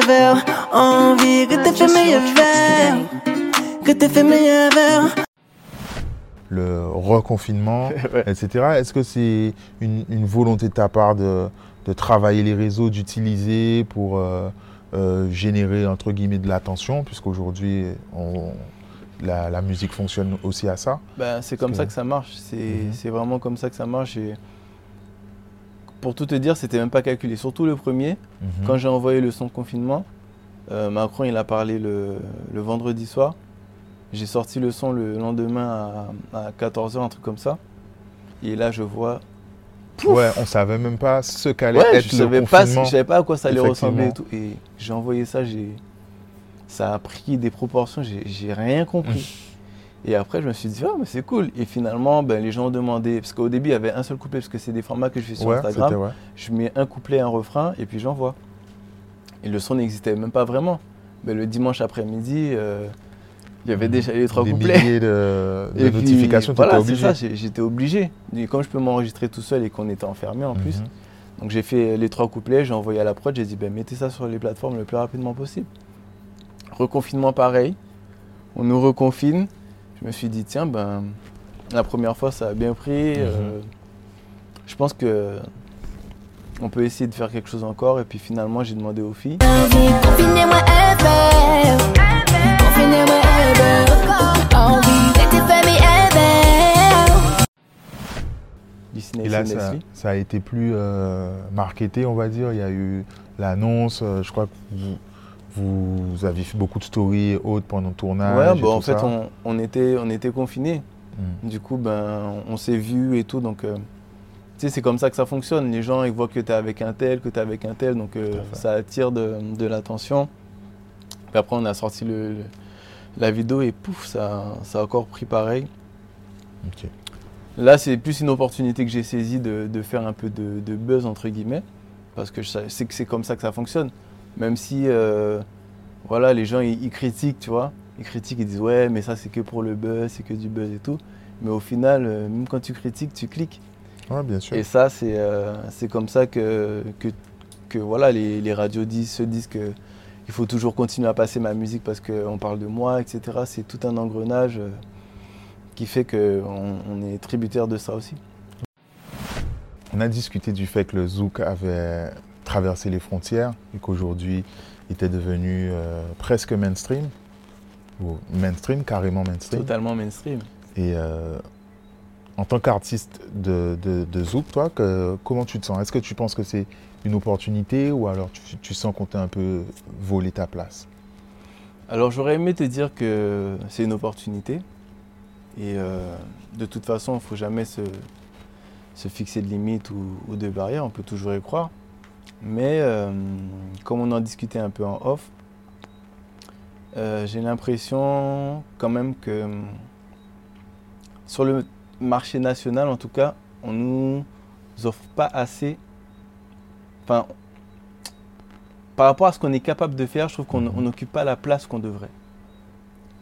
verre. Envie que fait meilleur. Que fait le reconfinement, Ouais. etc. Est-ce que c'est une, une volonté de ta part de, de travailler les réseaux, d'utiliser pour euh, euh, générer entre guillemets de l'attention, puisqu'aujourd'hui on- la, la musique fonctionne aussi à ça Ben, c'est comme que- ça que ça marche. C'est Mhm. c'est vraiment comme ça que ça marche. Et pour tout te dire, c'était même pas calculé. Surtout le premier, Mhm. quand j'ai envoyé le son confinement, euh, Macron il a parlé le, le vendredi soir. J'ai sorti le son le lendemain à, à 14h, un truc comme ça. Et là, je vois. Ouais, on savait même pas ce qu'allait Ouais, être je le savais pas, confinement. je savais pas à quoi ça allait ressembler et tout. Et j'ai envoyé ça, j'ai, ça a pris des proportions, j'ai, rien compris. et après, je me suis dit, ah, mais c'est cool. Et finalement, ben, les gens ont demandé, parce qu'au début, il y avait un seul couplet, parce que c'est des formats que je fais sur Ouais, Instagram. ouais. Je mets un couplet, un refrain, et puis j'envoie. Et le son n'existait même pas vraiment. Mais le dimanche après-midi, euh, il y avait déjà les trois Des couplets. milliers de, de Et puis, voilà, c'est ça, j'étais obligé. Et comme je peux m'enregistrer tout seul et qu'on était enfermé en plus, Mhm. donc j'ai fait les trois couplets, j'ai envoyé à la prod, j'ai dit ben, mettez ça sur les plateformes le plus rapidement possible. Reconfinement pareil, on nous reconfine. Je me suis dit tiens ben la première fois ça a bien pris. euh, je pense que on peut essayer de faire quelque chose encore et puis finalement j'ai demandé aux filles. Disney Et là, ça, ça a été plus euh, marketé, on va dire. Il y a eu l'annonce. euh, je crois que vous, vous avez fait beaucoup de stories et autres pendant le tournage. Ouais, tout en fait on, on était, on était confinés. Mm. Du coup, ben, on s'est vu et tout. Donc, euh, tu sais, c'est comme ça que ça fonctionne. Les gens, ils voient que tu es avec un tel, que tu es avec un tel. Donc, euh, ça attire de, de l'attention. Puis après, on a sorti le, le- la vidéo et pouf, ça, ça a encore pris pareil. Là, c'est plus une opportunité que j'ai saisie de, de faire un peu de, de buzz, entre guillemets, parce que je sais sais que c'est comme ça que ça fonctionne. Même si, euh, voilà, les gens, ils, ils critiquent, tu vois. Ils critiquent, ils disent, ouais, mais ça, c'est que pour le buzz, c'est que du buzz et tout. Mais au final, euh, même quand tu critiques, tu cliques. Ouais, bien sûr. Et ça, c'est euh, comme ça que, que, que, voilà, les, les radios disent, se disent que il faut toujours continuer à passer ma musique parce qu'on parle de moi, etc. C'est tout un engrenage euh, qui fait qu'on on est tributaire de ça aussi. On a discuté du fait que le zouk avait traversé les frontières et qu'aujourd'hui était devenu euh, presque mainstream, ou mainstream, carrément mainstream. Totalement mainstream. Et euh, en tant qu'artiste de, de- de zouk, toi, que- comment tu te sens? Est-ce que tu penses que c'est une opportunité ou alors tu, sens qu'on t'a un peu volé ta place? Alors j'aurais aimé te dire que c'est une opportunité. Et euh, de toute façon, il faut jamais se, fixer de limites ou, de barrières, on peut toujours y croire. Mais euh, comme on en discutait un peu en off, euh, j'ai l'impression quand même que sur le marché national, en tout cas, on nous offre pas assez. Enfin, par rapport à ce qu'on est capable de faire, je trouve qu'on Mhm. n'occupe pas la place qu'on devrait.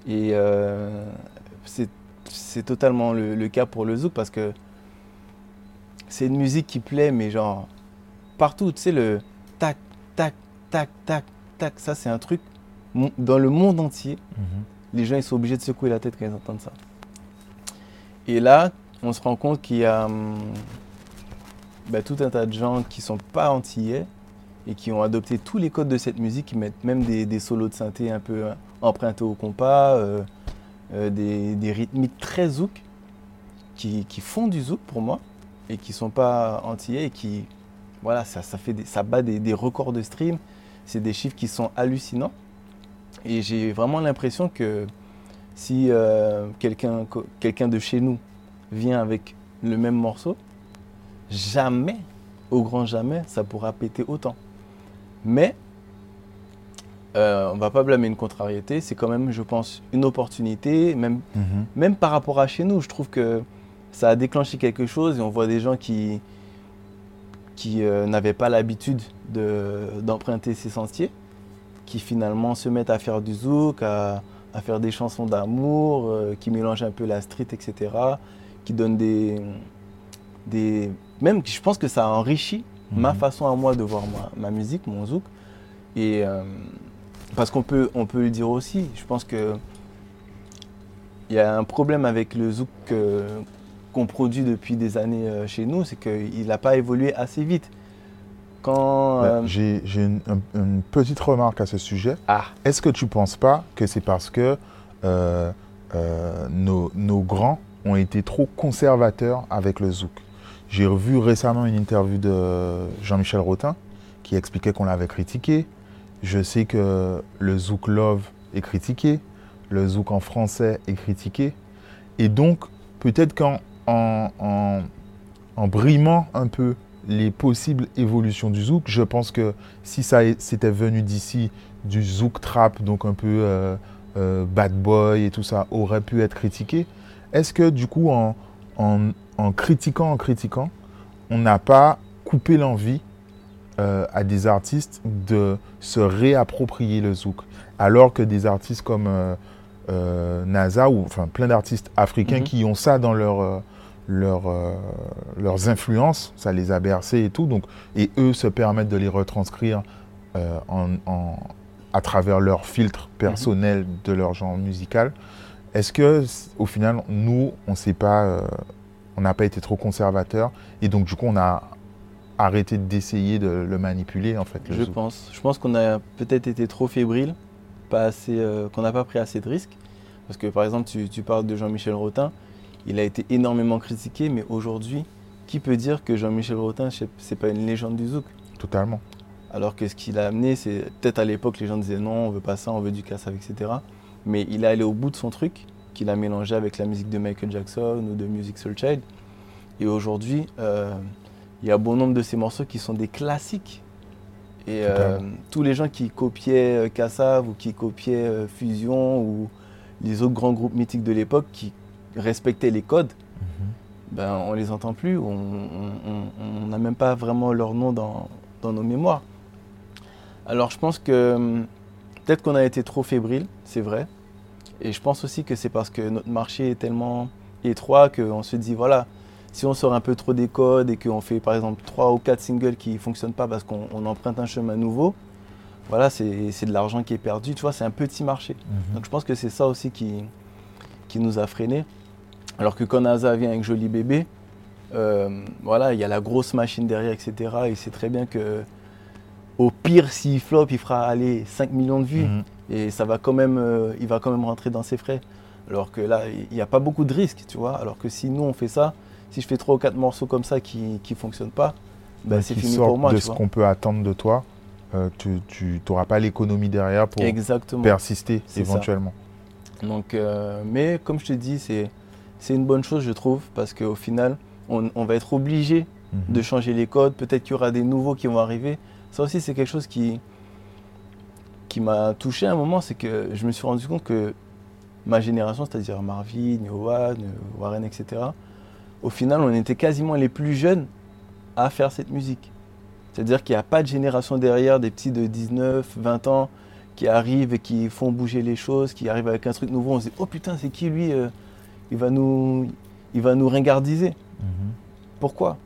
Et euh, c'est totalement le, le cas pour le zouk parce que c'est une musique qui plaît, mais genre partout, tu sais, le tac, tac, tac, tac, tac, ça c'est un truc dans le monde entier. Les gens ils sont obligés de secouer la tête quand ils entendent ça. Et là, on se rend compte qu'il y a hum, bah, tout un tas de gens qui sont pas antillais et qui ont adopté tous les codes de cette musique, qui mettent même des, solos de synthé un peu euh, empruntés au compas, euh, euh, des, rythmiques très zouk, qui, font du zouk pour moi et qui sont pas antillais et qui, voilà, ça, fait des- ça bat des, records de stream. C'est des chiffres qui sont hallucinants. Et j'ai vraiment l'impression que si quelqu'un de chez nous vient avec le même morceau, jamais, au grand jamais, ça pourra péter autant. Mais euh, on va pas blâmer une contrariété, c'est quand même, je pense, une opportunité, même, Mhm. même par rapport à chez nous. Je trouve que ça a déclenché quelque chose et on voit des gens qui, qui euh, n'avaient pas l'habitude de- d'emprunter ces sentiers, qui finalement se mettent à faire du zouk, à, à faire des chansons d'amour, euh, qui mélangent un peu la street, etc., qui donnent des... des même, je pense que ça a enrichi ma Mhm. façon à moi de voir ma, ma musique, mon zouk. Et euh, parce qu'on peut, on peut le dire aussi, je pense que il y a un problème avec le zouk qu'on produit depuis des années euh, chez nous, c'est qu'il n'a pas évolué assez vite. Quand Bah, euh, J'ai une, un- une petite remarque à ce sujet. ah Est-ce que tu ne penses pas que c'est parce que euh, nos, nos grands ont été trop conservateurs avec le zouk? J'ai revu récemment une interview de Jean-Michel Rotin qui expliquait qu'on l'avait critiqué. Je sais que le zouk love est critiqué, le zouk en français est critiqué. Et donc, peut-être qu'en en, en- brimant un peu les possibles évolutions du zouk, je pense que si ça c'était venu d'ici, du zouk trap, donc un peu euh, euh, bad boy et tout ça, aurait pu être critiqué. Est-ce que du coup, en, en- en critiquant, en critiquant, on n'a pas coupé l'envie euh, à des artistes de se réapproprier le zouk Alors que des artistes comme euh, euh, NASA ou enfin plein d'artistes africains Mhm. qui ont ça dans leur, leur, leurs influences, ça les a bercés et tout, donc, et eux se permettent de les retranscrire en, en- à travers leur filtre personnel de leur genre musical. Est-ce que, au final, nous, on sait pas, euh, on n'a pas été trop conservateur et donc du coup, on a arrêté d'essayer de le manipuler en fait. Le Je pense. Je pense qu'on a peut-être été trop fébrile, pas assez, euh, qu'on n'a pas pris assez de risques. Parce que par exemple, tu, tu parles de Jean-Michel Rotin, il a été énormément critiqué, mais aujourd'hui, qui peut dire que Jean-Michel Rotin, c'est pas une légende du zouk? Totalement. Alors que ce qu'il a amené, c'est peut-être à l'époque, les gens disaient non, on veut pas ça, on veut du cassav, etc. Mais il est allé au bout de son truc, qu'il a mélangé avec la musique de Michael Jackson ou de Music Soul Child. Et aujourd'hui, euh, il y a bon nombre de ces morceaux qui sont des classiques. Et euh, tous les gens qui copiaient euh, Kassav ou qui copiaient euh, Fusion ou les autres grands groupes mythiques de l'époque qui respectaient les codes, ben, on les entend plus, on n'a même pas vraiment leur nom dans, dans nos mémoires. Alors je pense que hum, peut-être qu'on a été trop fébrile, c'est vrai. Et je pense aussi que c'est parce que notre marché est tellement étroit qu'on se dit, voilà, si on sort un peu trop des codes et qu'on fait par exemple trois ou quatre singles qui ne fonctionnent pas parce qu'on on emprunte un chemin nouveau, voilà, c'est c'est de l'argent qui est perdu, tu vois, c'est un petit marché. Donc je pense que c'est ça aussi qui, qui nous a freinés. Alors que quand NASA vient avec Joli Bébé, euh, voilà, il y a la grosse machine derrière, etc. Et il sait très bien que au pire, s'il flop, il fera aller 5 millions de vues. Mhm. Et ça va quand même, euh, il va quand même rentrer dans ses frais. Alors que là, il n'y a pas beaucoup de risques, tu vois. Alors que si nous, on fait ça, si je fais trois ou quatre morceaux comme ça qui ne fonctionnent pas, ben, c'est fini pour moi, de tu ce qu'on peut attendre de toi, euh, tu n'auras pas l'économie derrière pour Exactement. persister ça. éventuellement. Donc, euh, mais comme je te dis, c'est une bonne chose, je trouve, parce qu'au final, on, on va être obligé Mhm. de changer les codes. Peut-être qu'il y aura des nouveaux qui vont arriver. Ça aussi, c'est quelque chose qui, qui m'a touché à un moment, c'est que je me suis rendu compte que ma génération, c'est-à-dire Marvin, Yohan, Warren, etc., au final, on était quasiment les plus jeunes à faire cette musique. C'est-à-dire qu'il n'y a pas de génération derrière, des petits de 19, 20 ans qui arrivent et qui font bouger les choses, qui arrivent avec un truc nouveau. On se dit, oh putain, c'est qui lui euh, il, va nous, il va nous ringardiser. Mhm. Pourquoi?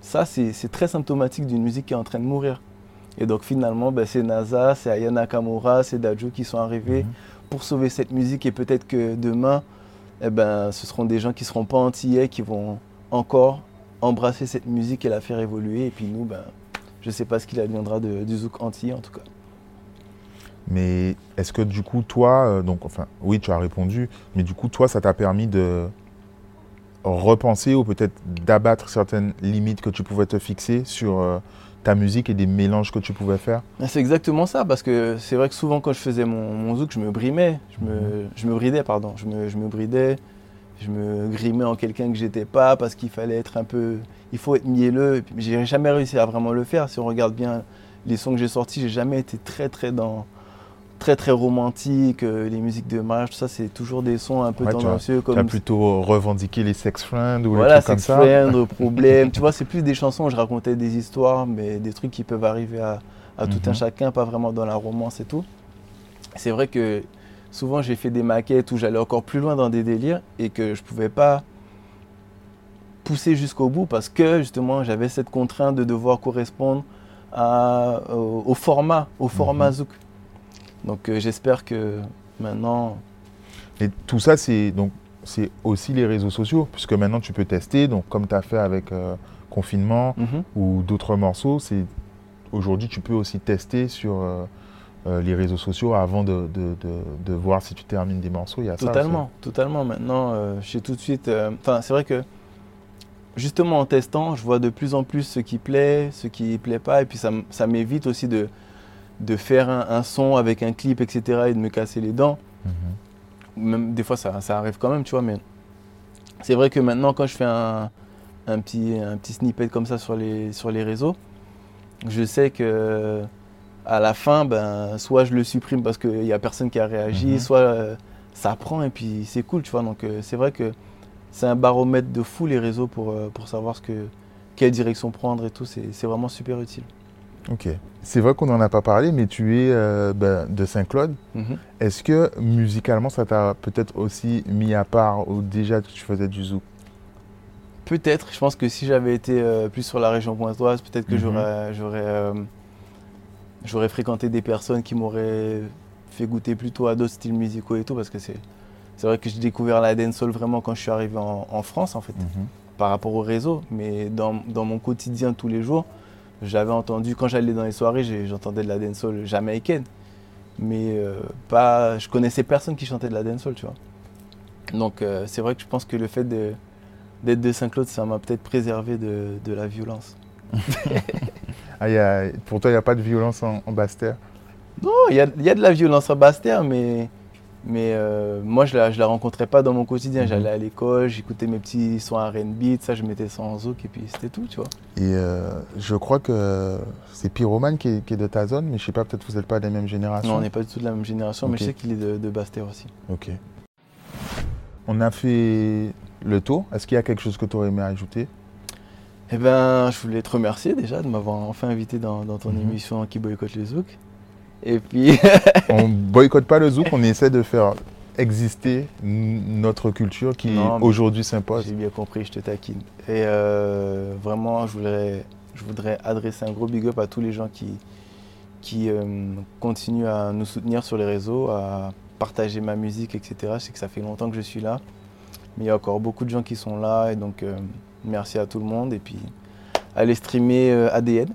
Ça, c'est très symptomatique d'une musique qui est en train de mourir. Et donc finalement, ben, c'est NASA, c'est Aya Nakamura, c'est Dajo qui sont arrivés Mhm. pour sauver cette musique. Et peut-être que demain, eh ben, ce seront des gens qui ne seront pas antillais, qui vont encore embrasser cette musique et la faire évoluer. Et puis nous, ben, je ne sais pas ce qu'il adviendra de, du zouk antillais en tout cas. Mais est-ce que du coup, toi, euh, donc, enfin, oui, tu as répondu, mais du coup, toi, ça t'a permis de repenser ou peut-être d'abattre certaines limites que tu pouvais te fixer sur euh, ta musique et des mélanges que tu pouvais faire? Ah, C'est exactement ça, parce que c'est vrai que souvent quand je faisais mon, mon zouk, je me brimais, je me, je me bridais, pardon, je me, je me bridais, je me grimais en quelqu'un que j'étais pas, parce qu'il fallait être un peu, il faut être mielleux, j'ai jamais réussi à vraiment le faire. Si on regarde bien les sons que j'ai sortis, j'ai jamais été très très dans, très très romantique, euh, les musiques de mariage, tout ça, c'est toujours des sons un peu Ouais, as- tendancieux, Tu as comme plutôt revendiqué les sex friends ou voilà, les trucs comme sex ça friend, problème. tu vois, c'est plus des chansons où je racontais des histoires, mais des trucs qui peuvent arriver à, à tout un Mhm. chacun, pas vraiment dans la romance et tout. C'est vrai que souvent j'ai fait des maquettes où j'allais encore plus loin dans des délires et que je pouvais pas pousser jusqu'au bout parce que justement j'avais cette contrainte de devoir correspondre à- au, au format, au format Mhm. zouk. Donc euh, j'espère que maintenant, Et tout ça, c'est donc c'est aussi les réseaux sociaux, puisque maintenant tu peux tester. Donc, comme tu as fait avec euh, Confinement Mhm. ou d'autres morceaux, c'est aujourd'hui tu peux aussi tester sur euh, les réseaux sociaux avant de, de- de- de voir si tu termines des morceaux. Il y a ça aussi. Totalement, totalement. Maintenant, je sais tout de suite. Enfin, c'est vrai que justement en testant, je vois de plus en plus ce qui plaît, ce qui plaît pas, et puis ça, ça m'évite aussi de, de faire un, un son avec un clip, etc., et de me casser les dents. Mhm. Même des fois, ça, ça arrive quand même, tu vois. Mais c'est vrai que maintenant, quand je fais un, un petit, un petit snippet comme ça sur les, sur les réseaux, je sais que à la fin, ben, soit je le supprime parce qu'il n'y a personne qui a réagi, Mhm. soit euh, ça prend et puis c'est cool, tu vois. Donc euh, c'est vrai que c'est un baromètre de fou les réseaux pour, euh, pour savoir ce que, quelle direction prendre et tout. C'est c'est vraiment super utile. Ok. C'est vrai qu'on n'en a pas parlé, mais tu es euh, ben, de Saint-Claude. Mhm. Est-ce que musicalement, ça t'a peut-être aussi mis à part ou déjà que tu faisais du zouk? Peut-être, je pense que si j'avais été euh, plus sur la région pointoise, peut-être que Mhm. j'aurais, j'aurais, euh, j'aurais fréquenté des personnes qui m'auraient fait goûter plutôt à d'autres styles musicaux et tout, parce que c'est, c'est vrai que j'ai découvert la dancehall vraiment quand je suis arrivé en, en France, en fait, par rapport au réseau. Mais dans, dans mon quotidien tous les jours, j'avais entendu, quand j'allais dans les soirées, j'entendais de la dancehall jamaïcaine. Mais euh, pas, je connaissais personne qui chantait de la dancehall, tu vois. Donc euh, c'est vrai que je pense que le fait d'être de Saint-Claude, ça m'a peut-être préservé de, de la violence. Ah, il y a- Pour toi, il n'y a pas de violence en, en Basse-Terre? Non, il y a, y a de la violence à Basse-Terre, mais, mais euh, moi, je la, je la rencontrais pas dans mon quotidien. Mhm. J'allais à l'école, j'écoutais mes petits sons R&B, ça, je mettais ça en zouk, et puis c'était tout, tu vois. Et euh, je crois que c'est Pyromane qui est, qui est de ta zone, mais je sais pas, peut-être vous n'êtes pas des mêmes générations. Non, on n'est pas du tout de la même génération, mais je sais qu'il est de, de Basse-Terre aussi. Ok. On a fait le tour. Est-ce qu'il y a quelque chose que tu aurais aimé ajouter? Eh ben, je voulais te remercier déjà de m'avoir enfin invité dans, dans ton Mhm. émission qui boycotte le zouk. Et puis, On boycotte pas le zouk, on essaie de faire exister notre culture qui aujourd'hui s'impose. j'ai bien compris, je te taquine. Et euh, vraiment, je voudrais, je voudrais adresser un gros big up à tous les gens qui, qui euh, continuent à nous soutenir sur les réseaux, à partager ma musique, etc. Je sais que ça fait longtemps que je suis là, mais il y a encore beaucoup de gens qui sont là, et donc euh, merci à tout le monde. Et puis, allez streamer ADN.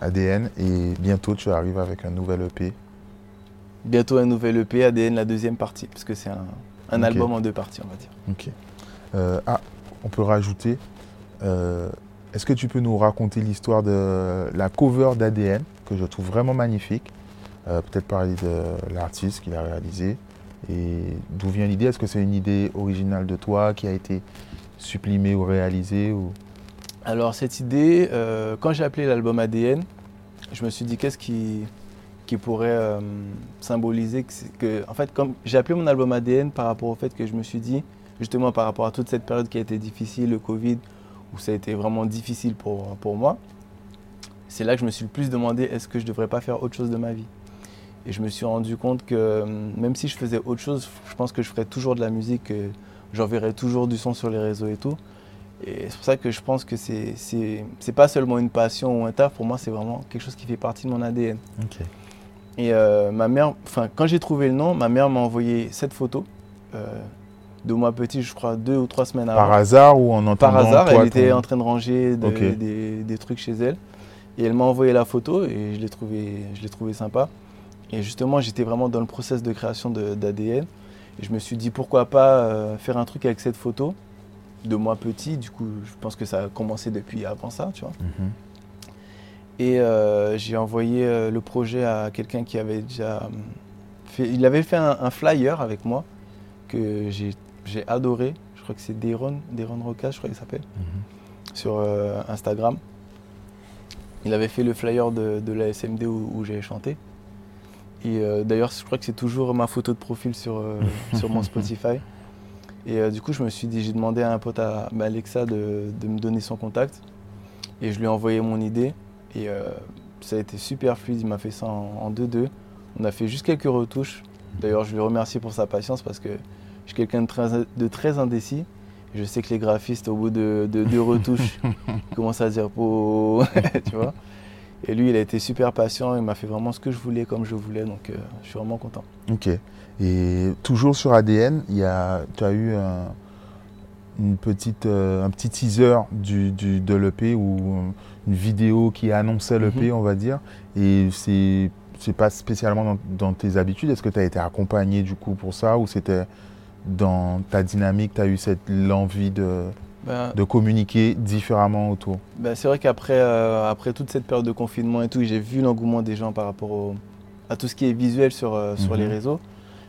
ADN et bientôt tu arrives avec un nouvel EP. Bientôt un nouvel EP, ADN, la deuxième partie, parce que c'est un, album en deux parties, on va dire. Ok. Euh, ah, on peut rajouter. euh, Est-ce que tu peux nous raconter l'histoire de la cover d'ADN que je trouve vraiment magnifique Euh, Peut-être parler de l'artiste qui l'a réalisé et d'où vient l'idée? Est-ce que c'est une idée originale de toi qui a été supprimée ou réalisée ou... Alors cette idée, euh, quand j'ai appelé l'album ADN, je me suis dit qu'est-ce qui, pourrait euh, symboliser que- en fait, comme j'ai appelé mon album ADN par rapport au fait que je me suis dit, justement par rapport à toute cette période qui a été difficile, le Covid, où ça a été vraiment difficile pour, pour moi, c'est là que je me suis le plus demandé est-ce que je ne devrais pas faire autre chose de ma vie? Et je me suis rendu compte que euh, même si je faisais autre chose, je pense que je ferais toujours de la musique, que j'enverrais toujours du son sur les réseaux et tout. Et c'est pour ça que je pense que c'est c'est c'est pas seulement une passion ou un taf, pour moi c'est vraiment quelque chose qui fait partie de mon ADN. Et euh, ma mère, enfin quand j'ai trouvé le nom, ma mère m'a envoyé cette photo euh, de moi petit, je crois deux ou trois semaines avant. Par hasard ou en entendant Par hasard, toi, elle était ton- en train de ranger de- des, des trucs chez elle. Et elle m'a envoyé la photo et je l'ai trouvé, je l'ai trouvé sympa. Et justement, j'étais vraiment dans le process de création de- d'ADN. Et je me suis dit pourquoi pas euh, faire un truc avec cette photo de moi petit. Du coup, je pense que ça a commencé depuis avant ça, tu vois. Mhm. Et euh, j'ai envoyé euh, le projet à quelqu'un qui avait déjà hum, fait. Il avait fait un, un flyer avec moi que j'ai j'ai adoré. Je crois que c'est Deron, Deron Roca, je crois qu'il s'appelle, sur euh, Instagram. Il avait fait le flyer de, de la SMD où, où j'ai chanté. Et euh, d'ailleurs, je crois que c'est toujours ma photo de profil sur, euh, sur mon Spotify. Et euh, du coup, je me suis dit, j'ai demandé à un pote, à à Alexa, de, de me donner son contact. Et je lui ai envoyé mon idée. Et euh, ça a été super fluide. Il m'a fait ça en 2-2. On a fait juste quelques retouches. D'ailleurs, je lui remercie pour sa patience parce que je suis quelqu'un de très, de très indécis. Je sais que les graphistes, au bout de de deux retouches, commencent à dire oh, tu vois. Et lui, il a été super patient. Il m'a fait vraiment ce que je voulais, comme je voulais. Donc, euh, je suis vraiment content. Ok. Et toujours sur ADN, il y a, tu as eu un, une petite, euh, un petit teaser du, du- de l'EP ou une vidéo qui annonçait l'EP, on va dire. Et c'est c'est pas spécialement dans, dans tes habitudes. Est-ce que tu as été accompagné du coup pour ça? Ou c'était dans ta dynamique, tu as eu cette l'envie de, Ben, de communiquer différemment autour Ben, c'est vrai qu'après euh, après toute cette période de confinement et tout, j'ai vu l'engouement des gens par rapport au- à tout ce qui est visuel sur, euh, sur Mhm. les réseaux.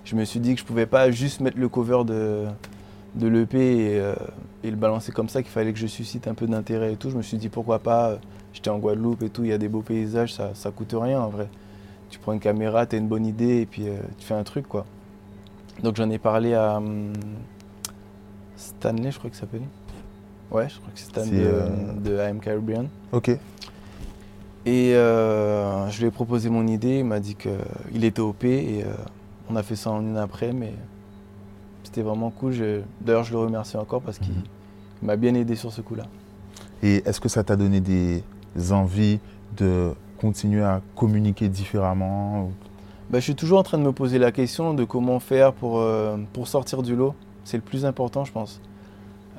Je me suis dit que je pouvais pas juste mettre le cover de, de l'EP et, euh, et le balancer comme ça, qu'il fallait que je suscite un peu d'intérêt et tout. Je me suis dit pourquoi pas, j'étais en Guadeloupe et tout, il y a des beaux paysages, ça, ça coûte rien en vrai. Tu prends une caméra, tu as une bonne idée et puis tu fais un truc quoi. Donc j'en ai parlé à hum, Stanley, je crois qu'il s'appelait. Ouais, je crois que c'est C'est, de, euh, de AM Caribbean. Ok. Et euh, je lui ai proposé mon idée, il m'a dit qu'il était OP et euh, on a fait ça en une après, mais c'était vraiment cool. D'ailleurs, je le remercie encore parce qu'il Mhm. m'a bien aidé sur ce coup-là. Et est-ce que ça t'a donné des envies de continuer à communiquer différemment Bah, je suis toujours en train de me poser la question de comment faire pour, euh, pour sortir du lot. C'est le plus important, je pense.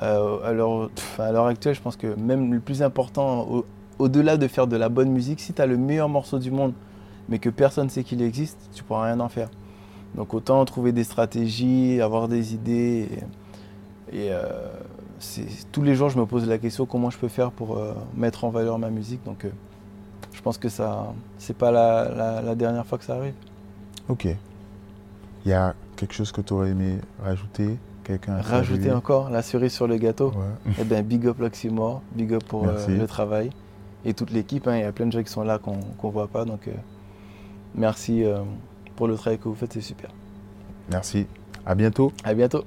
Euh, à l'heure actuelle, je pense que même le plus important, au- au-delà de faire de la bonne musique, si tu as le meilleur morceau du monde, mais que personne ne sait qu'il existe, tu pourras rien en faire. Donc autant trouver des stratégies, avoir des idées. Et, euh, tous les jours, je me pose la question comment je peux faire pour euh, mettre en valeur ma musique? Donc euh, je pense que ça, c'est pas la- la- la dernière fois que ça arrive. Ok. Il y a quelque chose que tu aurais aimé rajouter? Quelqu'un Rajouter encore la cerise sur le gâteau. Ouais. Eh ben, big up l'Oxymore, big up pour euh, le travail et toute l'équipe. hein. Il y a plein de gens qui sont là qu'on ne voit pas. Donc, euh, merci euh, pour le travail que vous faites, c'est super. Merci. À bientôt. À bientôt.